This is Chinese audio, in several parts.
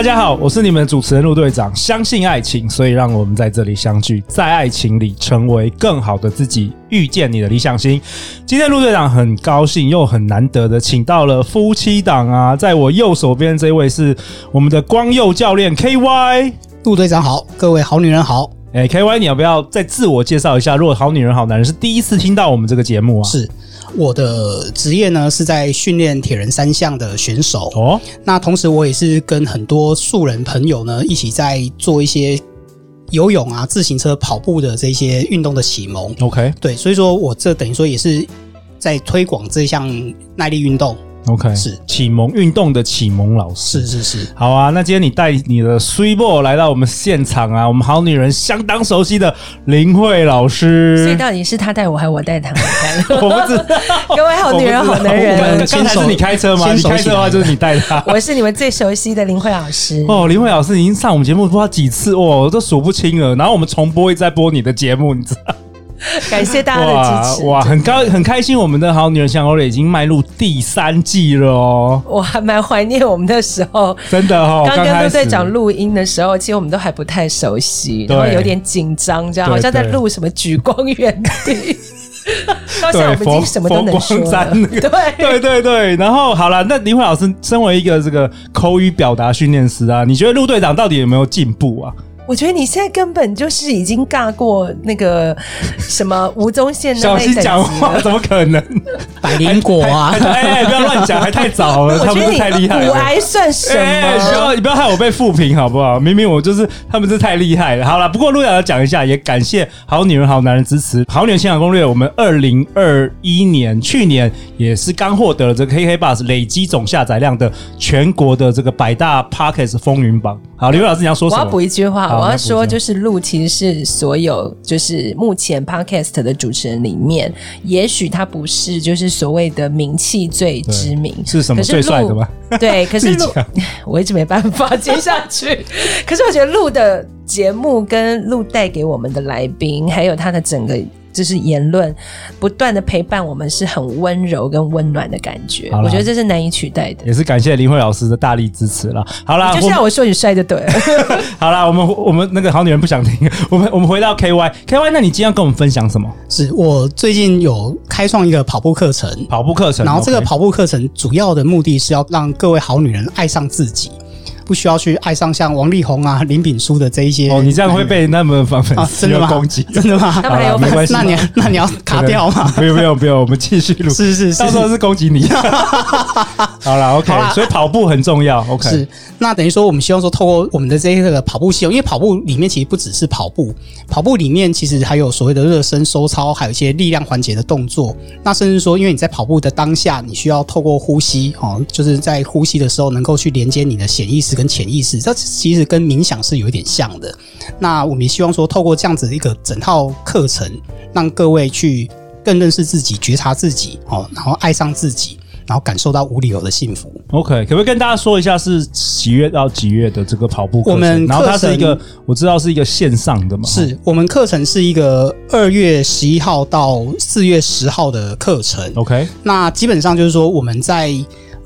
大家好，我是你们的主持人陆队长。相信爱情，所以让我们在这里相聚，在爱情里成为更好的自己，遇见你的理想型。今天陆队长很高兴又很难得的请到了夫妻档啊，在我右手边这位是我们的光佑教练 KY。陆队长好，各位好女人好。哎，KY，你要不要再自我介绍一下？如果好女人好男人是第一次听到我们这个节目啊，是。我的职业呢是在训练铁人三项的选手哦。那同时我也是跟很多素人朋友呢一起在做一些游泳啊、自行车、跑步的这些运动的启蒙。OK，对，所以说我这等于说也是在推广这项耐力运动。OK，是启蒙运动的启蒙老师，是是是，好啊。那今天你带你的 Sweet Ball 来到我们现场啊，我们好女人相当熟悉的林慧老师。所以到底是他带我，还是我带他？我不知道。各位好女人好男人，刚才是你开车吗？你开车的话就是你带他。我是你们最熟悉的林慧老师。哦，林慧老师已经上我们节目不知道几次，哦，我都数不清了。然后我们重播一再播你的节目，你知道。感谢大家的支持，哇，哇很高很开心，我们的好女人相攻略已经迈入第三季了哦。我还蛮怀念我们的时候，真的、哦。刚跟陆队长录音的时候，其实我们都还不太熟悉，然后有点紧张，这样好像在录什么举光园地。好像我们已经什么都能说对对对，然后好了，那林慧老师身为一个这个口语表达训练师啊，你觉得陆队长到底有没有进步啊？我觉得你现在根本就是已经尬过那个什么吴宗宪的。小心讲话，怎么可能？百灵果啊！哎，不要乱讲，还太早了，他们是太厉害了。骨癌算什么？欸、不要你不要害我被负评好不好？明明我就是他们是太厉害了。好了，不过陆阳要讲一下，也感谢好女人好男人支持好女人情场攻略。我们二零二一年去年也是刚获得了这个 KK Bus 累积总下载量的全国的这个百大 Podcast 风云榜。好，刘老师你要说什么？我要补一句话。我要说，就是陆其实是所有就是目前 podcast 的主持人里面，也许他不是就是所谓的名气最知名，是什么最帅的吗？对，可是录 我一直没办法接下去。可是我觉得录的节目跟录带给我们的来宾，还有他的整个。就是言论不断的陪伴我们，是很温柔跟温暖的感觉。我觉得这是难以取代的。也是感谢林慧老师的大力支持了。好啦，就像我说你帅就对了。好啦，我们我们那个好女人不想听，我们我们回到 KY KY，那你今天要跟我们分享什么？是我最近有开创一个跑步课程，跑步课程，然后这个跑步课程主要的目的是要让各位好女人爱上自己。不需要去爱上像王力宏啊、林炳书的这一些哦，你这样会被那么粉粉丝攻击，真的吗？好了，没关系，那你那你要卡掉吗？不用不用不用，我们继续录。是是是，到时候是攻击你。好了，OK，所以跑步很重要。OK，是那等于说，我们希望说，透过我们的这一个跑步系统，因为跑步里面其实不只是跑步，跑步里面其实还有所谓的热身、收操，还有一些力量环节的动作。那甚至说，因为你在跑步的当下，你需要透过呼吸，哦，就是在呼吸的时候，能够去连接你的潜意识跟潜意识。这其实跟冥想是有一点像的。那我们也希望说，透过这样子的一个整套课程，让各位去更认识自己、觉察自己，哦，然后爱上自己，然后感受到无理由的幸福。OK，可不可以跟大家说一下是几月到几月的这个跑步课程？我们然后它是一个，我知道是一个线上的嘛。是我们课程是一个二月十一号到四月十号的课程。OK，那基本上就是说我们在。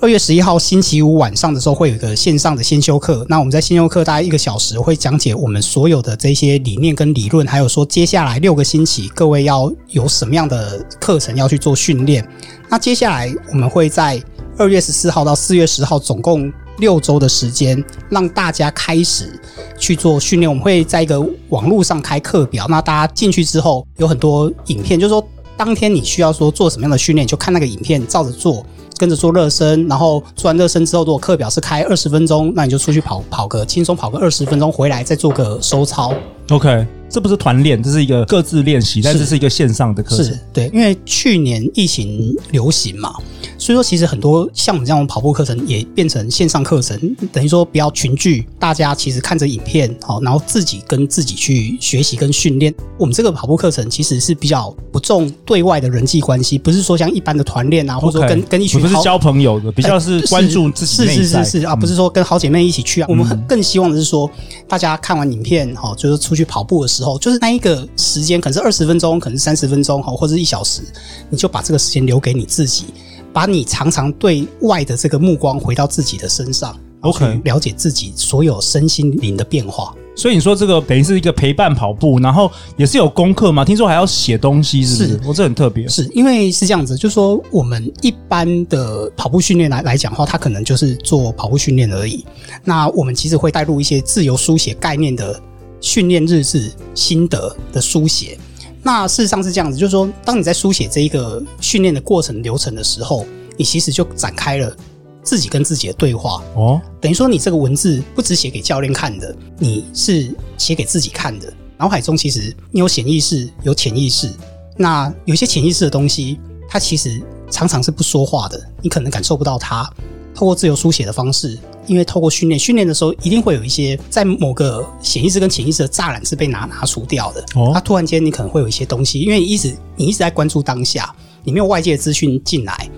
二月十一号星期五晚上的时候，会有一个线上的先修课。那我们在先修课大概一个小时，会讲解我们所有的这些理念跟理论，还有说接下来六个星期各位要有什么样的课程要去做训练。那接下来我们会在二月十四号到四月十号，总共六周的时间，让大家开始去做训练。我们会在一个网络上开课表，那大家进去之后有很多影片，就是说当天你需要说做什么样的训练，就看那个影片照着做。跟着做热身，然后做完热身之后，如果课表是开二十分钟，那你就出去跑跑个轻松跑个二十分钟，回来再做个收操。OK，这不是团练，这是一个各自练习，但这是一个线上的课程。是，对，因为去年疫情流行嘛，所以说，其实很多像我们这样的跑步课程也变成线上课程，等于说不要群聚，大家其实看着影片，好，然后自己跟自己去学习跟训练。我们这个跑步课程其实是比较不重对外的人际关系，不是说像一般的团练啊，或者说跟跟一群不是交朋友的，比较是关注自己。是是是是啊，不是说跟好姐妹一起去啊。我们很更希望的是说，大家看完影片，哈，就是出去跑步的时候，就是那一个时间，可能是二十分钟，可能是三十分钟，哈，或者一小时，你就把这个时间留给你自己，把你常常对外的这个目光回到自己的身上，OK，了解自己所有身心灵的变化。所以你说这个等于是一个陪伴跑步，然后也是有功课吗？听说还要写东西，是不是？是，我这很特别。是因为是这样子，就是说我们一般的跑步训练来来讲的话，它可能就是做跑步训练而已。那我们其实会带入一些自由书写概念的训练日志、心得的书写。那事实上是这样子，就是说，当你在书写这一个训练的过程流程的时候，你其实就展开了。自己跟自己的对话哦，等于说你这个文字不只写给教练看的，你是写给自己看的。脑海中其实你有显意识，有潜意识。那有些潜意识的东西，它其实常常是不说话的，你可能感受不到它。透过自由书写的方式，因为透过训练，训练的时候一定会有一些在某个潜意识跟潜意识的栅栏是被拿拿除掉的。哦，它突然间你可能会有一些东西，因为你一直你一直在关注当下，你没有外界的资讯进来，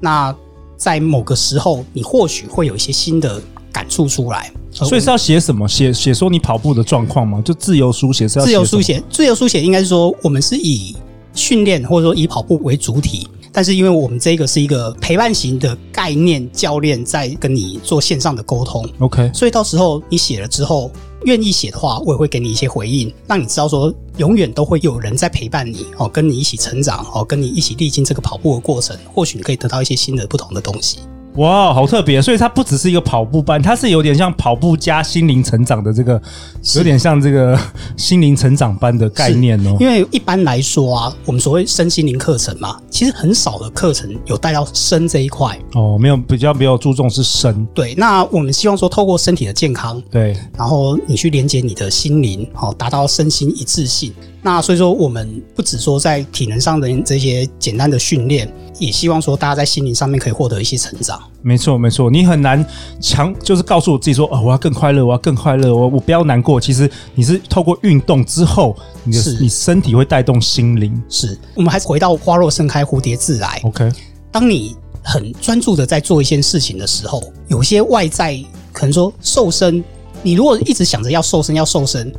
那。在某个时候，你或许会有一些新的感触出来。所以是要写什么？写写说你跑步的状况吗？就自由书写是要写自由书写？自由书写应该是说，我们是以训练或者说以跑步为主体，但是因为我们这个是一个陪伴型的概念，教练在跟你做线上的沟通。OK，所以到时候你写了之后。愿意写的话，我也会给你一些回应，让你知道说，永远都会有人在陪伴你哦，跟你一起成长哦，跟你一起历经这个跑步的过程，或许你可以得到一些新的、不同的东西。哇，好特别！所以它不只是一个跑步班，它是有点像跑步加心灵成长的这个，有点像这个心灵成长班的概念哦。因为一般来说啊，我们所谓身心灵课程嘛，其实很少的课程有带到身这一块哦，没有比较比较注重是身。对，那我们希望说，透过身体的健康，对，然后你去连接你的心灵，好，达到身心一致性。那所以说，我们不只说在体能上的这些简单的训练，也希望说大家在心灵上面可以获得一些成长。没错，没错，你很难强，就是告诉我自己说，哦，我要更快乐，我要更快乐，我我不要难过。其实你是透过运动之后，你的你身体会带动心灵。是我们还是回到花若盛开，蝴蝶自来。OK，当你很专注的在做一件事情的时候，有些外在可能说瘦身，你如果一直想着要瘦身，要瘦身。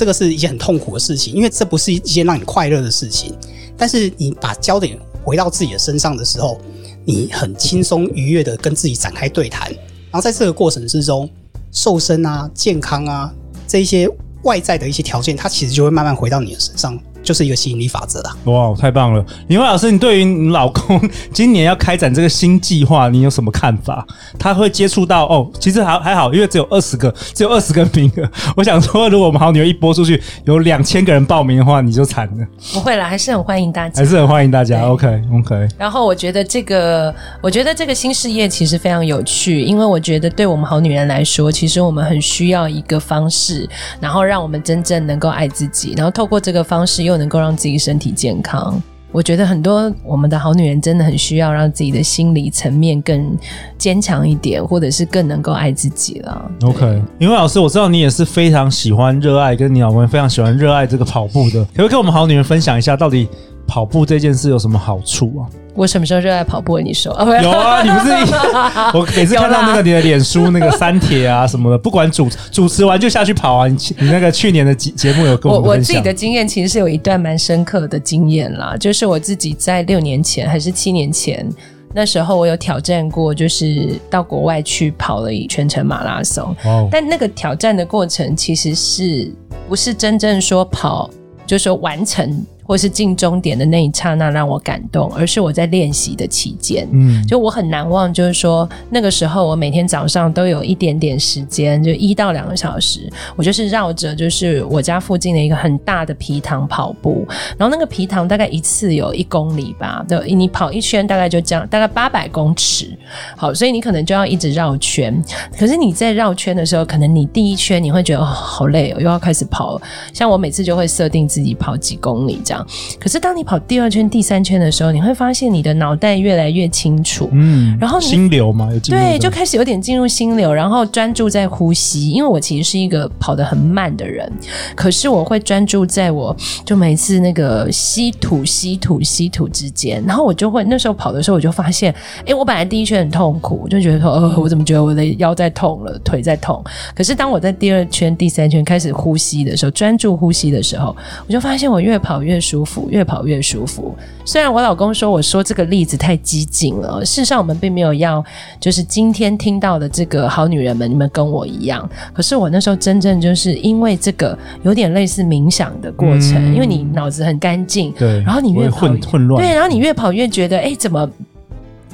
这个是一件很痛苦的事情，因为这不是一件让你快乐的事情。但是你把焦点回到自己的身上的时候，你很轻松愉悦的跟自己展开对谈，然后在这个过程之中，瘦身啊、健康啊这一些外在的一些条件，它其实就会慢慢回到你的身上。就是一个吸引力法则啊！哇，太棒了！李慧老师，你对于你老公今年要开展这个新计划，你有什么看法？他会接触到哦，其实还还好，因为只有二十个，只有二十个名额。我想说，如果我们好女人一播出去，有两千个人报名的话，你就惨了。不会啦，还是很欢迎大家，还是很欢迎大家。OK OK。然后我觉得这个，我觉得这个新事业其实非常有趣，因为我觉得对我们好女人来说，其实我们很需要一个方式，然后让我们真正能够爱自己，然后透过这个方式又能够让自己身体健康，我觉得很多我们的好女人真的很需要让自己的心理层面更坚强一点，或者是更能够爱自己了。OK，因为老师，我知道你也是非常喜欢、热爱，跟你老公非常喜欢、热爱这个跑步的，可不可以跟我们好女人分享一下，到底跑步这件事有什么好处啊？我什么时候热爱跑步？你说有啊，你不是 我每次看到那个你的脸书那个删帖啊什么的，不管主主持完就下去跑啊。你你那个去年的节节目有跟我我我自己的经验其实是有一段蛮深刻的经验啦，就是我自己在六年前还是七年前那时候，我有挑战过，就是到国外去跑了一全程马拉松。哦，但那个挑战的过程其实是不是真正说跑，就是说完成。或是进终点的那一刹那让我感动，而是我在练习的期间，嗯，就我很难忘，就是说那个时候我每天早上都有一点点时间，就一到两个小时，我就是绕着就是我家附近的一个很大的皮塘跑步，然后那个皮塘大概一次有一公里吧，对，你跑一圈大概就这样，大概八百公尺，好，所以你可能就要一直绕圈，可是你在绕圈的时候，可能你第一圈你会觉得哦好累哦，又要开始跑了，像我每次就会设定自己跑几公里这样。样。可是当你跑第二圈、第三圈的时候，你会发现你的脑袋越来越清楚，嗯，然后心流嘛，有对，就开始有点进入心流，然后专注在呼吸。因为我其实是一个跑得很慢的人，可是我会专注在我就每次那个吸吐、吸吐、吸吐之间，然后我就会那时候跑的时候，我就发现，哎，我本来第一圈很痛苦，我就觉得说，呃，我怎么觉得我的腰在痛了，腿在痛。可是当我在第二圈、第三圈开始呼吸的时候，专注呼吸的时候，我就发现我越跑越舒服，越跑越舒服。虽然我老公说我说这个例子太激进了，事实上我们并没有要，就是今天听到的这个好女人们，你们跟我一样。可是我那时候真正就是因为这个有点类似冥想的过程，嗯、因为你脑子很干净，对，然后你越跑越混混乱，对，然后你越跑越觉得，哎，怎么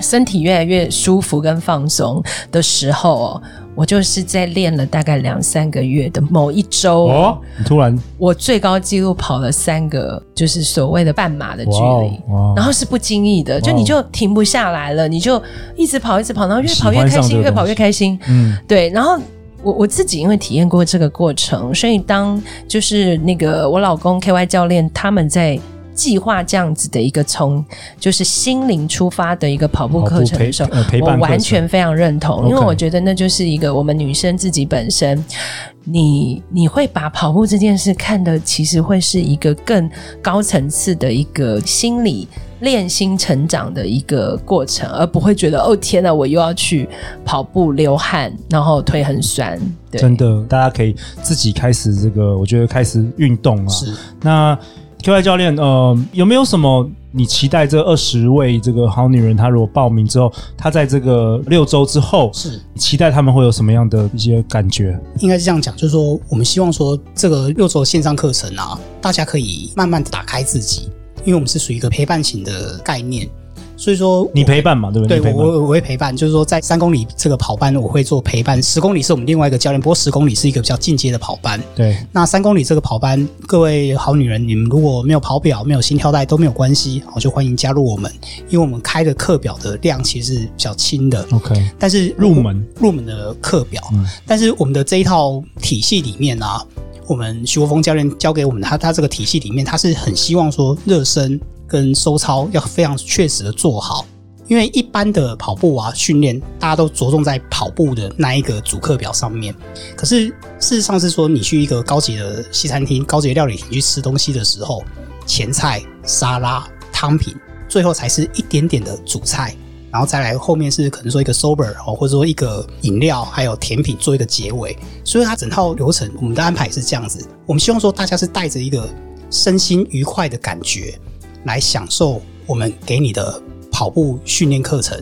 身体越来越舒服跟放松的时候哦。我就是在练了大概两三个月的某一周哦，你突然我最高纪录跑了三个，就是所谓的半马的距离，然后是不经意的，就你就停不下来了，你就一直跑，一直跑，然后越跑越开心，越跑越开心。嗯，对。然后我我自己因为体验过这个过程，所以当就是那个我老公 KY 教练他们在。计划这样子的一个从就是心灵出发的一个跑步课程的时候，呃、我完全非常认同，因为我觉得那就是一个我们女生自己本身，你你会把跑步这件事看的其实会是一个更高层次的一个心理练心成长的一个过程，而不会觉得哦天呐，我又要去跑步流汗，然后腿很酸。对，真的，大家可以自己开始这个，我觉得开始运动啊。是那。KY 教练，呃，有没有什么你期待这二十位这个好女人，她如果报名之后，她在这个六周之后，是期待她们会有什么样的一些感觉？应该是这样讲，就是说，我们希望说这个六周线上课程啊，大家可以慢慢的打开自己，因为我们是属于一个陪伴型的概念。所以说，你陪伴嘛，对不对？对，我我会陪伴，就是说，在三公里这个跑班，我会做陪伴。十公里是我们另外一个教练，不过十公里是一个比较进阶的跑班。对，那三公里这个跑班，各位好女人，你们如果没有跑表、没有心跳带都没有关系，我就欢迎加入我们，因为我们开的课表的量其实是比较轻的。OK，但是入门入门的课表，嗯，但是我们的这一套体系里面啊，我们徐国峰教练教给我们他他这个体系里面，他是很希望说热身跟收操要非常确实的做好。因为一般的跑步啊训练，大家都着重在跑步的那一个主课表上面。可是事实上是说，你去一个高级的西餐厅、高级料理厅去吃东西的时候，前菜、沙拉、汤品，最后才是一点点的主菜，然后再来后面是可能说一个 sober 哦，或者说一个饮料，还有甜品做一个结尾。所以它整套流程，我们的安排是这样子。我们希望说，大家是带着一个身心愉快的感觉来享受我们给你的。跑步训练课程，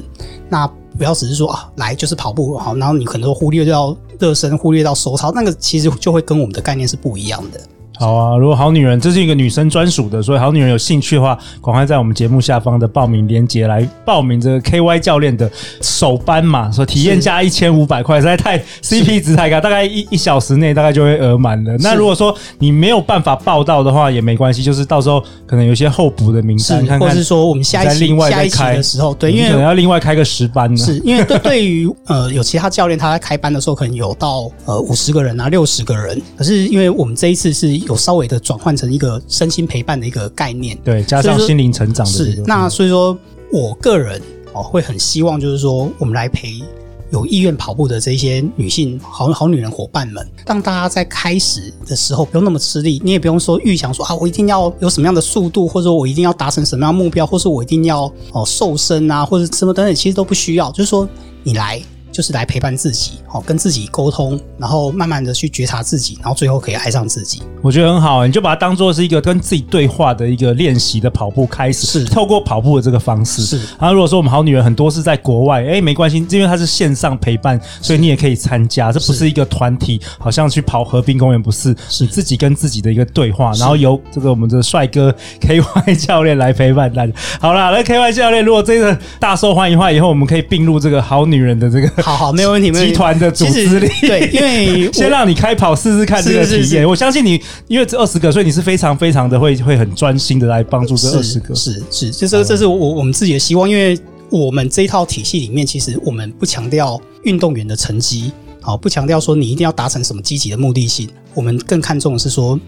那不要只是说啊，来就是跑步好，然后你可能都忽略掉热身，忽略到收操，那个其实就会跟我们的概念是不一样的。好啊，如果好女人，这是一个女生专属的，所以好女人有兴趣的话，赶快在我们节目下方的报名链接来报名这个 KY 教练的首班嘛，说体验价一千五百块，实在太 CP 值太高，大概一一小时内大概就会额满了。那如果说你没有办法报到的话，也没关系，就是到时候可能有些候补的名单，看看或是说我们下一期另外再开下一期的时候，对，因为可能要另外开个十班呢。是因为对 对于呃有其他教练他在开班的时候，可能有到呃五十个人啊六十个人，可是因为我们这一次是有稍微的转。换成一个身心陪伴的一个概念，对，加上心灵成长的是那，所以说我个人哦会很希望，就是说我们来陪有意愿跑步的这些女性好好女人伙伴们，让大家在开始的时候不用那么吃力，你也不用说预想说啊，我一定要有什么样的速度，或者说我一定要达成什么样的目标，或是我一定要哦瘦身啊，或者什么等等，其实都不需要，就是说你来。就是来陪伴自己，好跟自己沟通，然后慢慢的去觉察自己，然后最后可以爱上自己。我觉得很好，你就把它当做是一个跟自己对话的一个练习的跑步开始，是透过跑步的这个方式。是，然后如果说我们好女人很多是在国外，哎，没关系，因为它是线上陪伴，所以你也可以参加。这不是一个团体，好像去跑河滨公园，不是，是你自己跟自己的一个对话，然后由这个我们的帅哥 KY 教练来陪伴大家。好啦，那 KY 教练如果这个大受欢迎的话，以后我们可以并入这个好女人的这个。好好，没有问题。集团的组织力，对，因为先让你开跑试试看这个体验。我相信你，因为这二十个，所以你是非常非常的会会很专心的来帮助这二十个。是是，是，这是我我们自己的希望。因为我们这一套体系里面，其实我们不强调运动员的成绩，好，不强调说你一定要达成什么积极的目的性。我们更看重的是说，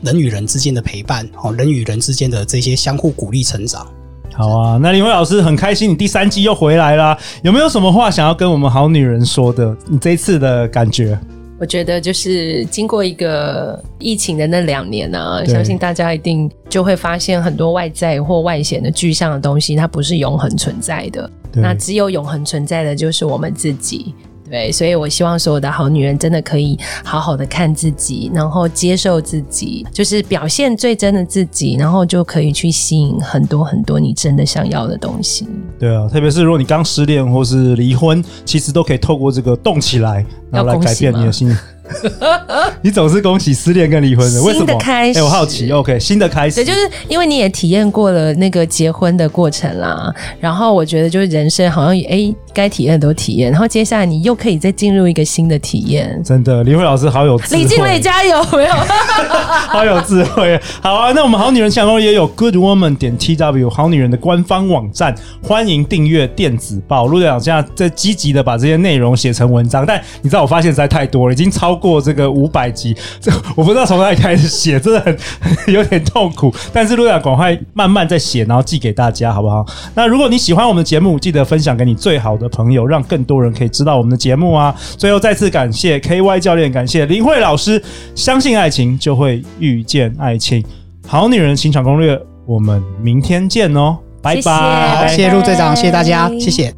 人与人之间的陪伴，哦，人与人之间的这些相互鼓励成长。好啊，那林慧老师很开心，你第三季又回来啦，有没有什么话想要跟我们好女人说的？你这一次的感觉？我觉得就是经过一个疫情的那两年呢、啊，相信大家一定就会发现很多外在或外显的具象的东西，它不是永恒存在的。那只有永恒存在的就是我们自己。对，所以我希望所有的好女人真的可以好好的看自己，然后接受自己，就是表现最真的自己，然后就可以去吸引很多很多你真的想要的东西。对啊，特别是如果你刚失恋或是离婚，其实都可以透过这个动起来，然后来改变你的心。你总是恭喜失恋跟离婚的，为什么？哎、欸，我好奇。OK，新的开始。对，就是因为你也体验过了那个结婚的过程啦。然后我觉得，就是人生好像哎，该、欸、体验的都体验。然后接下来你又可以再进入一个新的体验。真的，李慧老师好有智慧。李静蕾加油！没有，好有智慧。好啊，那我们好女人强攻也有 Good Woman 点 T W 好女人的官方网站，欢迎订阅电子报。陆队长现在在积极的把这些内容写成文章，但你知道我发现实在太多了，已经超。过这个五百集，这我不知道从哪里开始写，真的很，有点痛苦。但是陆阳赶快慢慢在写，然后寄给大家，好不好？那如果你喜欢我们的节目，记得分享给你最好的朋友，让更多人可以知道我们的节目啊！最后再次感谢 KY 教练，感谢林慧老师。相信爱情，就会遇见爱情。好女人情场攻略，我们明天见哦，拜拜！谢谢陆队长，谢谢大家，谢谢。